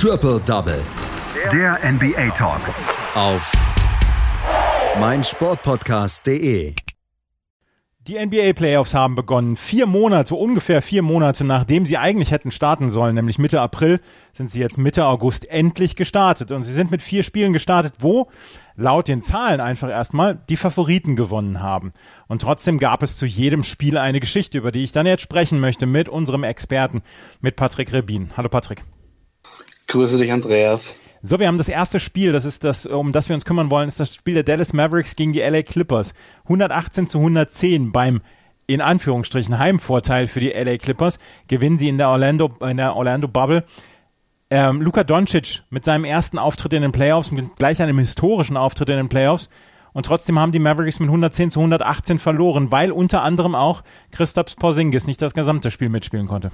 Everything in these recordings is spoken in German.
Triple Double. Der NBA Talk. Auf meinsportpodcast.de. Die NBA Playoffs haben begonnen. Vier Monate, ungefähr vier Monate nachdem sie eigentlich hätten starten sollen, nämlich Mitte April, sind sie jetzt Mitte August endlich gestartet. Und sie sind mit vier Spielen gestartet, wo laut den Zahlen einfach erstmal die Favoriten gewonnen haben. Und trotzdem gab es zu jedem Spiel eine Geschichte, über die ich dann jetzt sprechen möchte mit unserem Experten, mit Patrick Rebin. Hallo Patrick. Grüße dich, Andreas. So, wir haben das erste Spiel, das ist das, um das wir uns kümmern wollen, ist das Spiel der Dallas Mavericks gegen die LA Clippers. 118 zu 110 beim in Anführungsstrichen Heimvorteil für die LA Clippers gewinnen sie in der Orlando in der Orlando Bubble. Ähm, Luka Doncic mit seinem ersten Auftritt in den Playoffs, mit gleich einem historischen Auftritt in den Playoffs. Und trotzdem haben die Mavericks mit 110 zu 118 verloren, weil unter anderem auch Christaps Porzingis nicht das gesamte Spiel mitspielen konnte.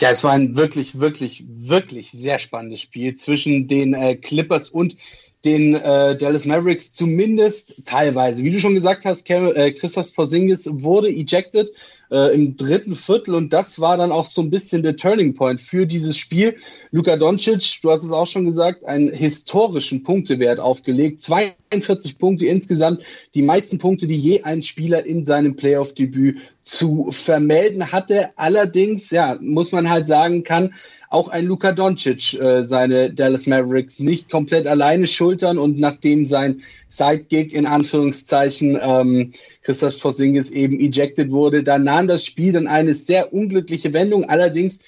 Ja, es war ein wirklich, wirklich, wirklich sehr spannendes Spiel zwischen den äh, Clippers und den äh, Dallas Mavericks, zumindest teilweise. Wie du schon gesagt hast, äh, Christoph Porzingis wurde ejected äh, im dritten Viertel und das war dann auch so ein bisschen der Turning Point für dieses Spiel. Luka Doncic, du hast es auch schon gesagt, einen historischen Punktewert aufgelegt. 42 Punkte insgesamt, die meisten Punkte, die je ein Spieler in seinem Playoff-Debüt zu vermelden hatte. Allerdings, ja, muss man halt sagen, kann auch ein Luka Doncic äh, seine Dallas Mavericks nicht komplett alleine schultern und nachdem sein Sidekick in Anführungszeichen ähm, Christoph Porzingis eben ejected wurde, da nahm das Spiel dann eine sehr unglückliche Wendung. Allerdings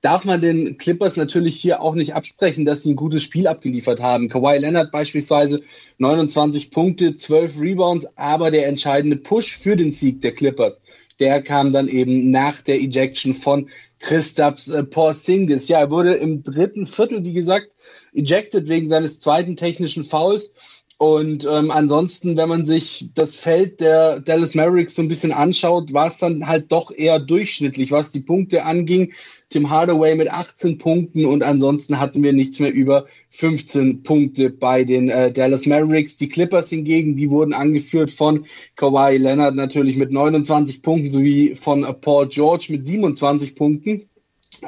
darf man den Clippers natürlich hier auch nicht absprechen, dass sie ein gutes Spiel abgeliefert haben. Kawhi Leonard beispielsweise 29 Punkte, 12 Rebounds, aber der entscheidende Push für den Sieg der Clippers, der kam dann eben nach der Ejection von Christaps äh, Porzingis. Ja, er wurde im dritten Viertel, wie gesagt, ejected wegen seines zweiten technischen Fouls. Und ähm, ansonsten, wenn man sich das Feld der Dallas Mavericks so ein bisschen anschaut, war es dann halt doch eher durchschnittlich, was die Punkte anging. Tim Hardaway mit 18 Punkten und ansonsten hatten wir nichts mehr über 15 Punkte bei den äh, Dallas Mavericks. Die Clippers hingegen, die wurden angeführt von Kawhi Leonard natürlich mit 29 Punkten sowie von Paul George mit 27 Punkten.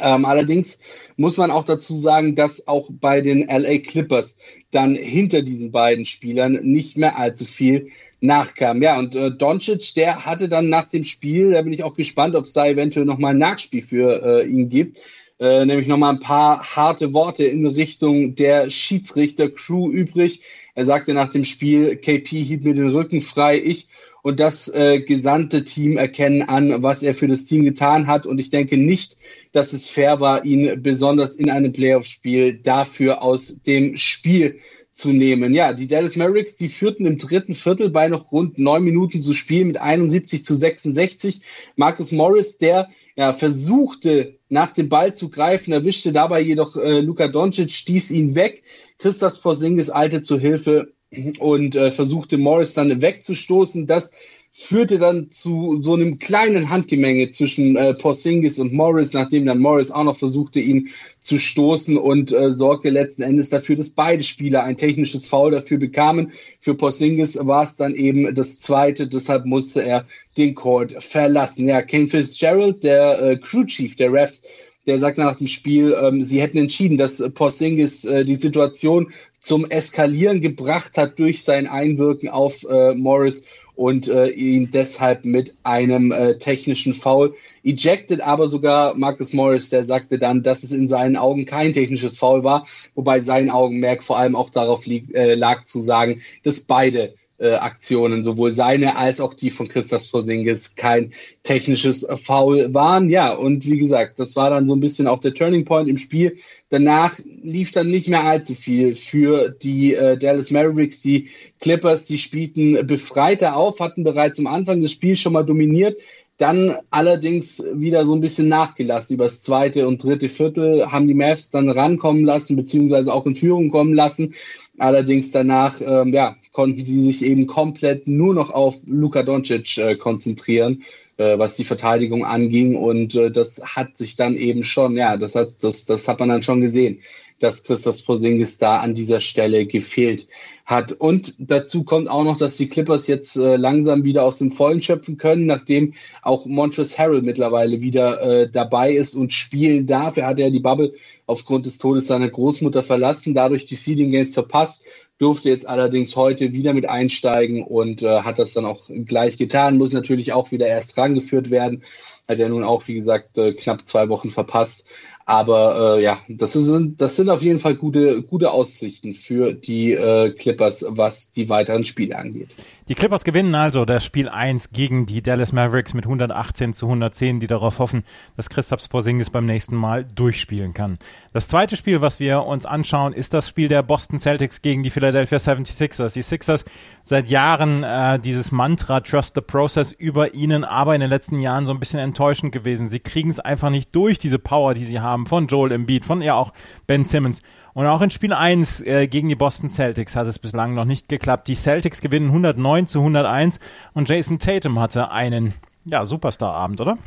Ähm, allerdings muss man auch dazu sagen, dass auch bei den LA Clippers dann hinter diesen beiden Spielern nicht mehr allzu viel nachkam. Ja, und äh, Doncic, der hatte dann nach dem Spiel, da bin ich auch gespannt, ob es da eventuell nochmal ein Nachspiel für äh, ihn gibt, äh, nämlich nochmal ein paar harte Worte in Richtung der Schiedsrichter-Crew übrig. Er sagte nach dem Spiel, KP hielt mir den Rücken frei, ich und das äh, gesamte Team erkennen an, was er für das Team getan hat. Und ich denke nicht, dass es fair war, ihn besonders in einem Playoff-Spiel dafür aus dem Spiel zu nehmen. Ja, die Dallas Mavericks, die führten im dritten Viertel bei noch rund neun Minuten zu spielen mit 71 zu 66. Marcus Morris, der ja, versuchte nach dem Ball zu greifen, erwischte dabei jedoch äh, Luka Doncic, stieß ihn weg. Christoph Porzingis eilte zur Hilfe und äh, versuchte Morris dann wegzustoßen. Das führte dann zu so einem kleinen Handgemenge zwischen äh, Porzingis und Morris, nachdem dann Morris auch noch versuchte, ihn zu stoßen und äh, sorgte letzten Endes dafür, dass beide Spieler ein technisches Foul dafür bekamen. Für Porzingis war es dann eben das zweite, deshalb musste er den Court verlassen. Ja, Ken Fitzgerald, der äh, Crew Chief der Refs, der sagte nach dem Spiel, ähm, sie hätten entschieden, dass Porzingis äh, die Situation zum Eskalieren gebracht hat durch sein Einwirken auf äh, Morris und äh, ihn deshalb mit einem äh, technischen Foul ejected, aber sogar Marcus Morris, der sagte dann, dass es in seinen Augen kein technisches Foul war, wobei sein Augenmerk vor allem auch darauf lieg, äh, lag zu sagen, dass beide äh, Aktionen, sowohl seine als auch die von Christoph Porzingis, kein technisches Foul waren. Ja, und wie gesagt, das war dann so ein bisschen auch der Turning Point im Spiel. Danach lief dann nicht mehr allzu viel für die äh, Dallas Mavericks. Die Clippers, die spielten befreiter auf, hatten bereits am Anfang des Spiels schon mal dominiert, dann allerdings wieder so ein bisschen nachgelassen. Über das zweite und dritte Viertel haben die Mavs dann rankommen lassen, beziehungsweise auch in Führung kommen lassen. Allerdings danach, ähm, ja, konnten sie sich eben komplett nur noch auf Luka Doncic äh, konzentrieren, äh, was die Verteidigung anging. Und äh, das hat sich dann eben schon, ja, das hat, das, das hat man dann schon gesehen dass Christoph Porzingis da an dieser Stelle gefehlt hat. Und dazu kommt auch noch, dass die Clippers jetzt äh, langsam wieder aus dem Vollen schöpfen können, nachdem auch Montrezl Harrell mittlerweile wieder äh, dabei ist und spielen darf. Er hat ja die Bubble aufgrund des Todes seiner Großmutter verlassen, dadurch die Seeding Games verpasst durfte jetzt allerdings heute wieder mit einsteigen und äh, hat das dann auch gleich getan, muss natürlich auch wieder erst rangeführt werden. Hat ja nun auch, wie gesagt, äh, knapp zwei Wochen verpasst. Aber äh, ja, das sind, das sind auf jeden Fall gute, gute Aussichten für die äh, Clippers, was die weiteren Spiele angeht. Die Clippers gewinnen also das Spiel 1 gegen die Dallas Mavericks mit 118 zu 110, die darauf hoffen, dass Christoph Porzingis beim nächsten Mal durchspielen kann. Das zweite Spiel, was wir uns anschauen, ist das Spiel der Boston Celtics gegen die Philadelphia 76ers. Die Sixers seit Jahren äh, dieses Mantra Trust the Process über ihnen, aber in den letzten Jahren so ein bisschen enttäuschend gewesen. Sie kriegen es einfach nicht durch, diese Power, die sie haben von Joel Embiid, von ja auch Ben Simmons. Und auch in Spiel 1 äh, gegen die Boston Celtics hat es bislang noch nicht geklappt. Die Celtics gewinnen 109 zu 101 und Jason Tatum hatte einen ja, Superstar-Abend, oder?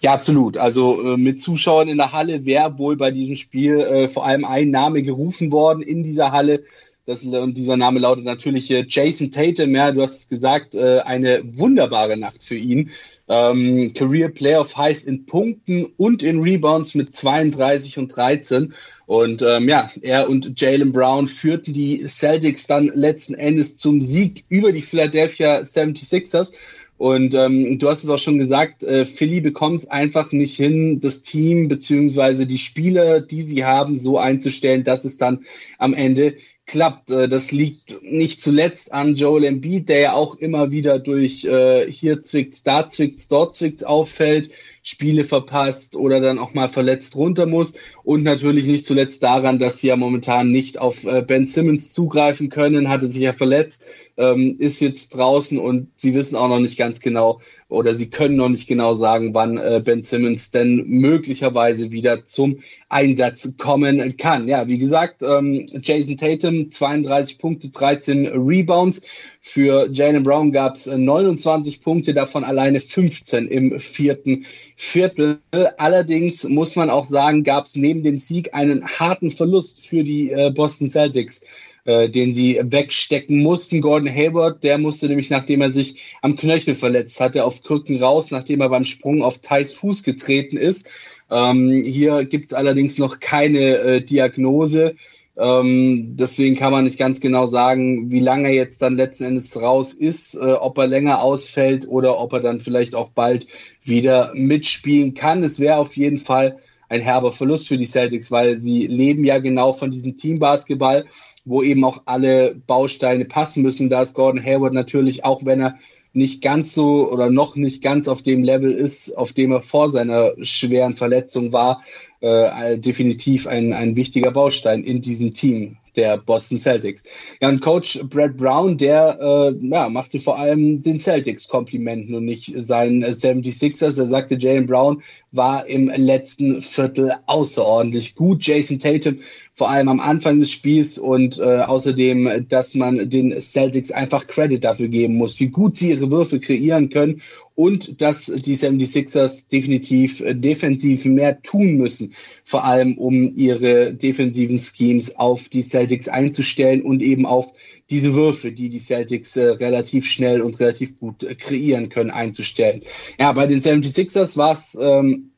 Ja, absolut. Also äh, mit Zuschauern in der Halle wäre wohl bei diesem Spiel äh, vor allem ein Name gerufen worden in dieser Halle. Das, und dieser Name lautet natürlich äh, Jason Tatum. Ja, du hast es gesagt, äh, eine wunderbare Nacht für ihn. Ähm, Career Playoff Highs in Punkten und in Rebounds mit 32 und 13. Und ähm, ja, er und Jalen Brown führten die Celtics dann letzten Endes zum Sieg über die Philadelphia 76ers. Und ähm, du hast es auch schon gesagt, äh, Philly bekommt es einfach nicht hin, das Team beziehungsweise die Spieler, die sie haben, so einzustellen, dass es dann am Ende klappt. Äh, das liegt nicht zuletzt an Joel Embiid, der ja auch immer wieder durch äh, hier zwickt's, da zwickt's, dort zwickt's auffällt, Spiele verpasst oder dann auch mal verletzt runter muss. Und natürlich nicht zuletzt daran, dass sie ja momentan nicht auf äh, Ben Simmons zugreifen können, hatte sich ja verletzt ähm, ist jetzt draußen und sie wissen auch noch nicht ganz genau oder sie können noch nicht genau sagen, wann äh, Ben Simmons denn möglicherweise wieder zum Einsatz kommen kann. Ja, wie gesagt, ähm, Jason Tatum 32 Punkte, 13 Rebounds. Für Jalen Brown gab es 29 Punkte, davon alleine 15 im vierten Viertel. Allerdings muss man auch sagen, gab es neben dem Sieg einen harten Verlust für die äh, Boston Celtics äh, den sie wegstecken mussten. Gordon Hayward, der musste nämlich, nachdem er sich am Knöchel verletzt hatte, auf Krücken raus, nachdem er beim Sprung auf Thais Fuß getreten ist. Ähm, hier gibt es allerdings noch keine äh, Diagnose. Ähm, deswegen kann man nicht ganz genau sagen, wie lange er jetzt dann letzten Endes raus ist, äh, ob er länger ausfällt oder ob er dann vielleicht auch bald wieder mitspielen kann. Es wäre auf jeden Fall ein herber Verlust für die Celtics, weil sie leben ja genau von diesem Teambasketball wo eben auch alle Bausteine passen müssen. Da ist Gordon Hayward natürlich, auch wenn er nicht ganz so oder noch nicht ganz auf dem Level ist, auf dem er vor seiner schweren Verletzung war, äh, definitiv ein, ein wichtiger Baustein in diesem Team der Boston Celtics. Ja, und Coach Brad Brown, der äh, ja, machte vor allem den Celtics Komplimenten und nicht seinen 76ers. Er sagte, Jalen Brown war im letzten Viertel außerordentlich gut. Jason Tatum vor allem am Anfang des Spiels und äh, außerdem, dass man den Celtics einfach Credit dafür geben muss, wie gut sie ihre Würfe kreieren können und dass die 76ers definitiv defensiv mehr tun müssen, vor allem um ihre defensiven Schemes auf die Celtics einzustellen und eben auf diese Würfe, die die Celtics äh, relativ schnell und relativ gut äh, kreieren können, einzustellen. Ja, bei den 76ers war es ähm,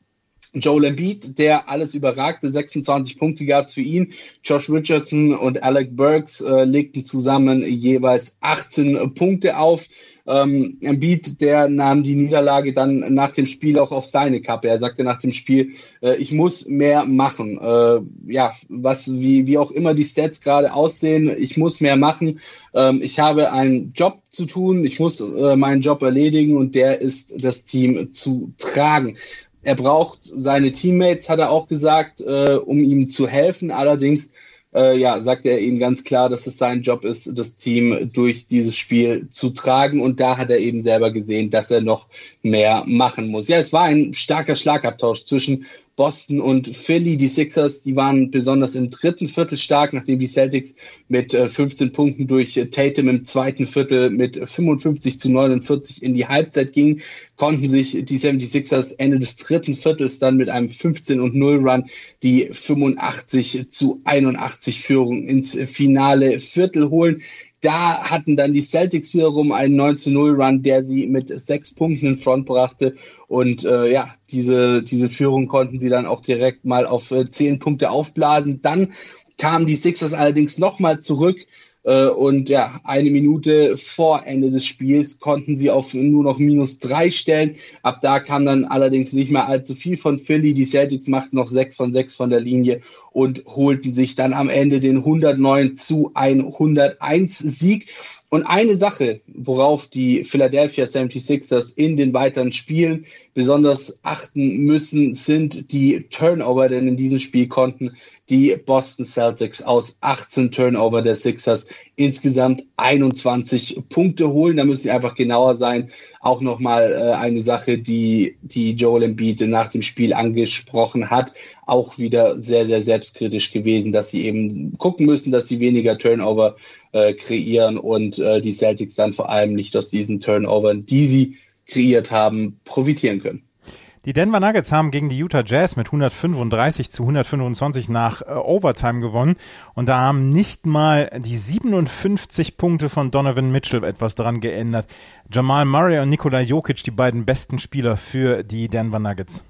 Joel Embiid, der alles überragte, 26 Punkte gab es für ihn. Josh Richardson und Alec Burks äh, legten zusammen jeweils 18 Punkte auf. Ähm, Embiid, der nahm die Niederlage dann nach dem Spiel auch auf seine Kappe. Er sagte nach dem Spiel, äh, ich muss mehr machen. Äh, ja, was wie, wie auch immer die Stats gerade aussehen, ich muss mehr machen. Ähm, ich habe einen Job zu tun, ich muss äh, meinen Job erledigen und der ist das Team zu tragen. Er braucht seine Teammates, hat er auch gesagt, äh, um ihm zu helfen. Allerdings äh, ja, sagt er eben ganz klar, dass es sein Job ist, das Team durch dieses Spiel zu tragen. Und da hat er eben selber gesehen, dass er noch mehr machen muss. Ja, es war ein starker Schlagabtausch zwischen Boston und Philly. Die Sixers, die waren besonders im dritten Viertel stark, nachdem die Celtics mit 15 Punkten durch Tatum im zweiten Viertel mit 55 zu 49 in die Halbzeit gingen, konnten sich die 76ers Ende des dritten Viertels dann mit einem 15 und 0 Run die 85 zu 81 Führung ins finale Viertel holen. Da hatten dann die Celtics wiederum einen 19-0-Run, der sie mit sechs Punkten in Front brachte. Und äh, ja, diese, diese Führung konnten sie dann auch direkt mal auf äh, zehn Punkte aufblasen. Dann kamen die Sixers allerdings nochmal zurück und ja, eine Minute vor Ende des Spiels konnten sie auf nur noch minus drei stellen. Ab da kam dann allerdings nicht mehr allzu viel von Philly. Die Celtics machten noch sechs von sechs von der Linie und holten sich dann am Ende den 109 zu 101 Sieg. Und eine Sache, worauf die Philadelphia 76ers in den weiteren Spielen besonders achten müssen, sind die Turnover, denn in diesem Spiel konnten die Boston Celtics aus 18 Turnover der Sixers insgesamt 21 Punkte holen. Da müssen sie einfach genauer sein. Auch nochmal äh, eine Sache, die, die Joel Embiid nach dem Spiel angesprochen hat. Auch wieder sehr, sehr selbstkritisch gewesen, dass sie eben gucken müssen, dass sie weniger Turnover äh, kreieren und äh, die Celtics dann vor allem nicht aus diesen Turnovern, die sie kreiert haben, profitieren können. Die Denver Nuggets haben gegen die Utah Jazz mit 135 zu 125 nach äh, Overtime gewonnen und da haben nicht mal die 57 Punkte von Donovan Mitchell etwas daran geändert. Jamal Murray und Nikola Jokic, die beiden besten Spieler für die Denver Nuggets.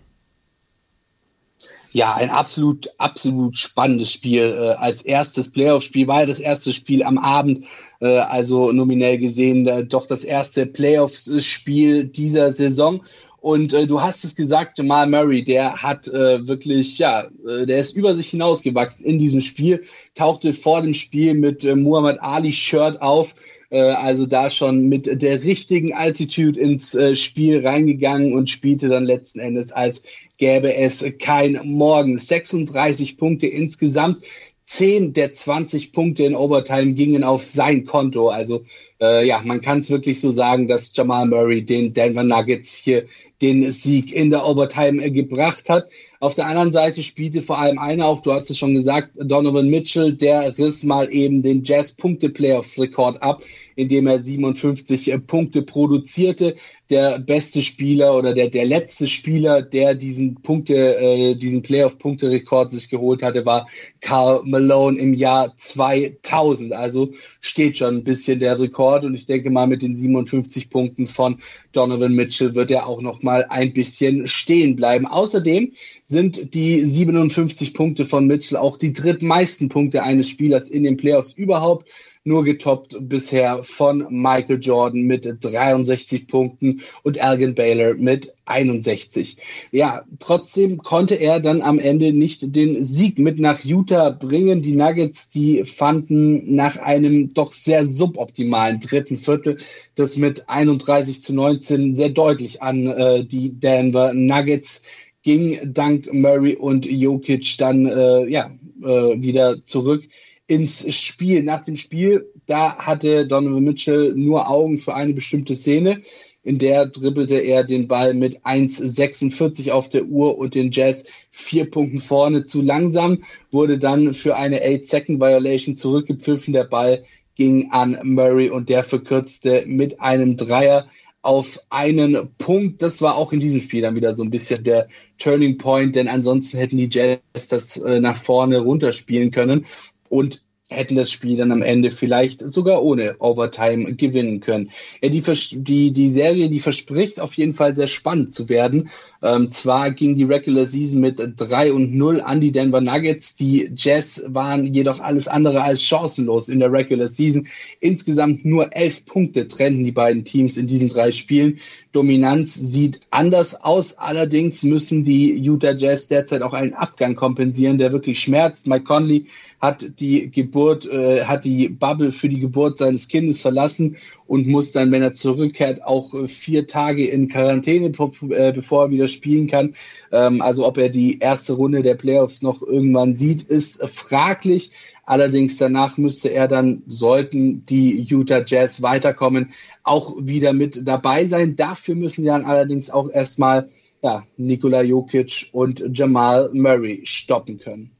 Ja, ein absolut, absolut spannendes Spiel. Äh, als erstes Playoff-Spiel war ja das erste Spiel am Abend, äh, also nominell gesehen äh, doch das erste Playoff-Spiel dieser Saison. Und äh, du hast es gesagt, Jamal Murray, der hat äh, wirklich, ja, äh, der ist über sich hinausgewachsen in diesem Spiel, tauchte vor dem Spiel mit Muhammad Ali Shirt auf, also da schon mit der richtigen Altitude ins äh, Spiel reingegangen und spielte dann letzten Endes, als gäbe es kein Morgen. 36 Punkte insgesamt. 10 der 20 Punkte in Overtime gingen auf sein Konto. Also äh, ja, man kann es wirklich so sagen, dass Jamal Murray den Denver Nuggets hier den Sieg in der Overtime äh, gebracht hat. Auf der anderen Seite spielte vor allem einer auf, du hast es schon gesagt, Donovan Mitchell, der riss mal eben den Jazz-Punkte-Playoff-Rekord ab, indem er 57 äh, Punkte produzierte. Der beste Spieler oder der, der letzte Spieler, der diesen Punkte, äh, diesen Playoff-Punkte-Rekord sich geholt hatte, war Carl Malone im Jahr 2000. Also steht schon ein bisschen der Rekord und ich denke mal mit den 57 Punkten von Donovan Mitchell wird er auch noch mal ein bisschen stehen bleiben. Außerdem sind die 57 Punkte von Mitchell auch die drittmeisten Punkte eines Spielers in den Playoffs überhaupt nur getoppt bisher von Michael Jordan mit 63 Punkten und Elgin Baylor mit 61. Ja, trotzdem konnte er dann am Ende nicht den Sieg mit nach Utah bringen. Die Nuggets, die fanden nach einem doch sehr suboptimalen dritten Viertel das mit 31 zu 19 sehr deutlich an äh, die Denver Nuggets ging dank Murray und Jokic dann äh, ja äh, wieder zurück ins Spiel. Nach dem Spiel, da hatte Donovan Mitchell nur Augen für eine bestimmte Szene. In der dribbelte er den Ball mit 1,46 auf der Uhr und den Jazz vier Punkten vorne zu langsam, wurde dann für eine 8-Second-Violation zurückgepfiffen. Der Ball ging an Murray und der verkürzte mit einem Dreier auf einen Punkt. Das war auch in diesem Spiel dann wieder so ein bisschen der Turning Point, denn ansonsten hätten die Jazz das äh, nach vorne runterspielen können und hätten das Spiel dann am Ende vielleicht sogar ohne Overtime gewinnen können. Ja, die, die, die Serie, die verspricht auf jeden Fall sehr spannend zu werden. Ähm, zwar ging die Regular Season mit 3 und 0 an die Denver Nuggets. Die Jazz waren jedoch alles andere als chancenlos in der Regular Season. Insgesamt nur elf Punkte trennten die beiden Teams in diesen drei Spielen. Dominanz sieht anders aus. Allerdings müssen die Utah Jazz derzeit auch einen Abgang kompensieren, der wirklich schmerzt. Mike Conley hat die Geburt, äh, hat die Bubble für die Geburt seines Kindes verlassen und muss dann, wenn er zurückkehrt, auch äh, vier Tage in Quarantäne, äh, bevor er wieder spielen kann. Ähm, also ob er die erste Runde der Playoffs noch irgendwann sieht, ist fraglich. Allerdings danach müsste er dann, sollten die Utah Jazz weiterkommen, auch wieder mit dabei sein. Dafür müssen dann allerdings auch erstmal ja, Nikola Jokic und Jamal Murray stoppen können.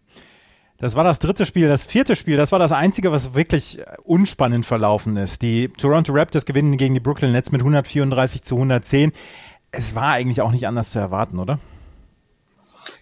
Das war das dritte Spiel. Das vierte Spiel, das war das einzige, was wirklich unspannend verlaufen ist. Die Toronto Raptors gewinnen gegen die Brooklyn Nets mit 134 zu 110. Es war eigentlich auch nicht anders zu erwarten, oder?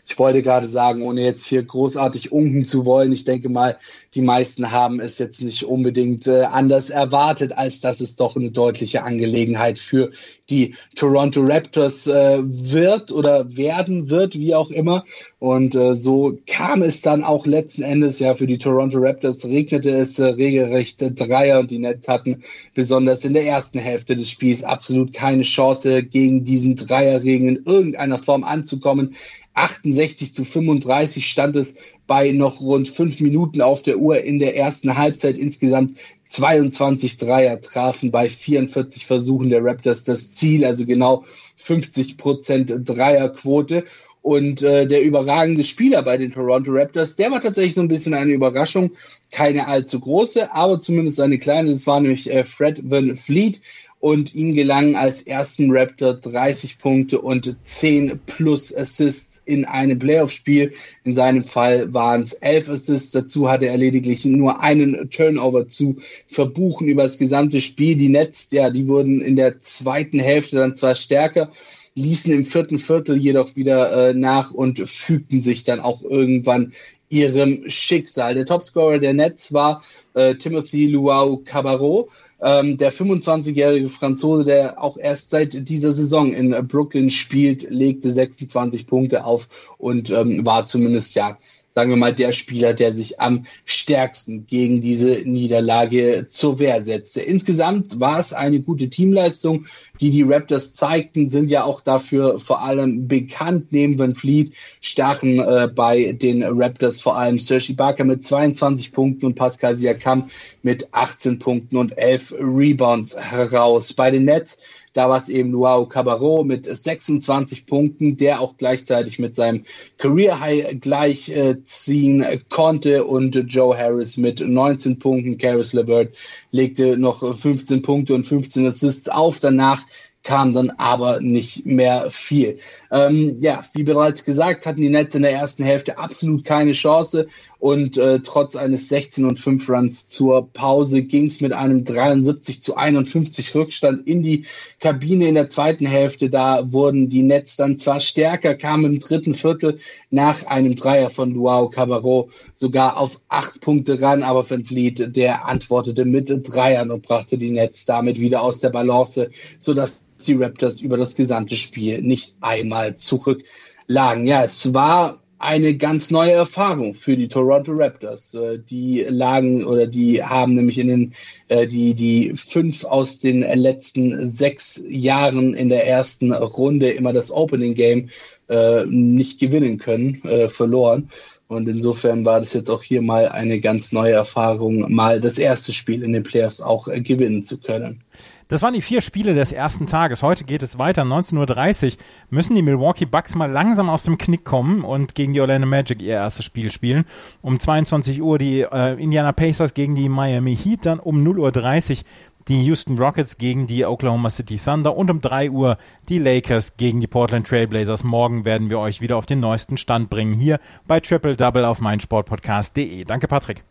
Ich wollte gerade sagen, ohne jetzt hier großartig unken zu wollen, ich denke mal, die meisten haben es jetzt nicht unbedingt äh, anders erwartet, als dass es doch eine deutliche Angelegenheit für die Toronto Raptors äh, wird oder werden wird, wie auch immer. Und äh, so kam es dann auch letzten Endes ja für die Toronto Raptors, regnete es regelrecht Dreier und die Nets hatten besonders in der ersten Hälfte des Spiels absolut keine Chance, gegen diesen Dreierregen in irgendeiner Form anzukommen. 68 zu 35 stand es bei noch rund fünf Minuten auf der Uhr in der ersten Halbzeit. Insgesamt 22 Dreier trafen bei 44 Versuchen der Raptors das Ziel, also genau 50 Prozent Dreierquote. Und äh, der überragende Spieler bei den Toronto Raptors, der war tatsächlich so ein bisschen eine Überraschung. Keine allzu große, aber zumindest eine kleine. Das war nämlich äh, Fred Van Fleet und ihm gelangen als ersten Raptor 30 Punkte und 10 plus Assists in einem Playoff-Spiel. In seinem Fall waren es 11 Assists. Dazu hatte er lediglich nur einen Turnover zu verbuchen über das gesamte Spiel. Die Nets, ja, die wurden in der zweiten Hälfte dann zwar stärker, ließen im vierten Viertel jedoch wieder äh, nach und fügten sich dann auch irgendwann ihrem Schicksal. Der Topscorer der Nets war äh, Timothy Luau Cabarro ähm, der 25-jährige Franzose, der auch erst seit dieser Saison in Brooklyn spielt, legte 26 Punkte auf und ähm, war zumindest ja sagen wir mal, der Spieler, der sich am stärksten gegen diese Niederlage zur Wehr setzte. Insgesamt war es eine gute Teamleistung, die die Raptors zeigten, sind ja auch dafür vor allem bekannt. Neben Van Fleet stachen äh, bei den Raptors vor allem Sergi Barker mit 22 Punkten und Pascal Siakam mit 18 Punkten und 11 Rebounds heraus. Bei den Nets da war es eben Luau Cabarro mit 26 Punkten, der auch gleichzeitig mit seinem Career High gleichziehen äh, konnte und Joe Harris mit 19 Punkten. Caris LeVert legte noch 15 Punkte und 15 Assists auf. Danach kam dann aber nicht mehr viel. Ähm, ja, wie bereits gesagt, hatten die Nets in der ersten Hälfte absolut keine Chance und äh, trotz eines 16 und 5 Runs zur Pause ging es mit einem 73 zu 51 Rückstand in die Kabine in der zweiten Hälfte. Da wurden die Nets dann zwar stärker, kamen im dritten Viertel nach einem Dreier von Luau Cabarro sogar auf acht Punkte ran, aber Van Fleet, der antwortete mit Dreiern und brachte die Nets damit wieder aus der Balance, sodass die Raptors über das gesamte Spiel nicht einmal zurücklagen. Ja, es war eine ganz neue Erfahrung für die Toronto Raptors. Äh, die lagen oder die haben nämlich in den äh, die die fünf aus den letzten sechs Jahren in der ersten Runde immer das Opening Game äh, nicht gewinnen können, verloren. Und insofern war das jetzt auch hier mal eine ganz neue Erfahrung, mal das erste Spiel in den Playoffs auch gewinnen zu können. Das waren die vier Spiele des ersten Tages. Heute geht es weiter. 19.30 Uhr müssen die Milwaukee Bucks mal langsam aus dem Knick kommen und gegen die Orlando Magic ihr erstes Spiel spielen. Um 22 Uhr die äh, Indiana Pacers gegen die Miami Heat, dann um 0.30 Uhr die Houston Rockets gegen die Oklahoma City Thunder und um 3 Uhr die Lakers gegen die Portland Trailblazers. Morgen werden wir euch wieder auf den neuesten Stand bringen hier bei Triple Double auf meinsportpodcast.de. Danke, Patrick.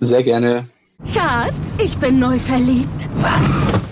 Sehr gerne. Schatz, ich bin neu verliebt. Was?